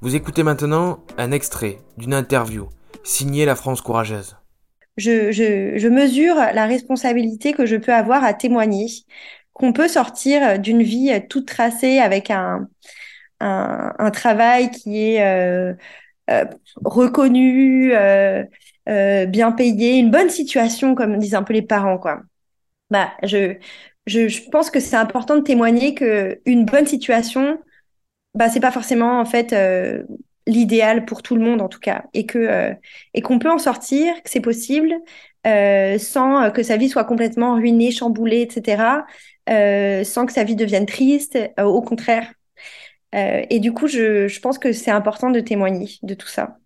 Vous écoutez maintenant un extrait d'une interview signée La France courageuse. Je, mesure la responsabilité que je peux avoir à témoigner, qu'on peut sortir d'une vie toute tracée avec un, un, travail qui est euh, euh, reconnu, euh, bien payé, une bonne situation, comme disent un peu les parents, quoi. Bah, je, je, je pense que c'est important de témoigner que une bonne situation, bah, c'est pas forcément en fait euh, l'idéal pour tout le monde en tout cas, et que euh, et qu'on peut en sortir, que c'est possible, euh, sans que sa vie soit complètement ruinée, chamboulée, etc., sans que sa vie devienne triste. au contraire. et du coup, je, je pense que c'est important de témoigner de tout ça.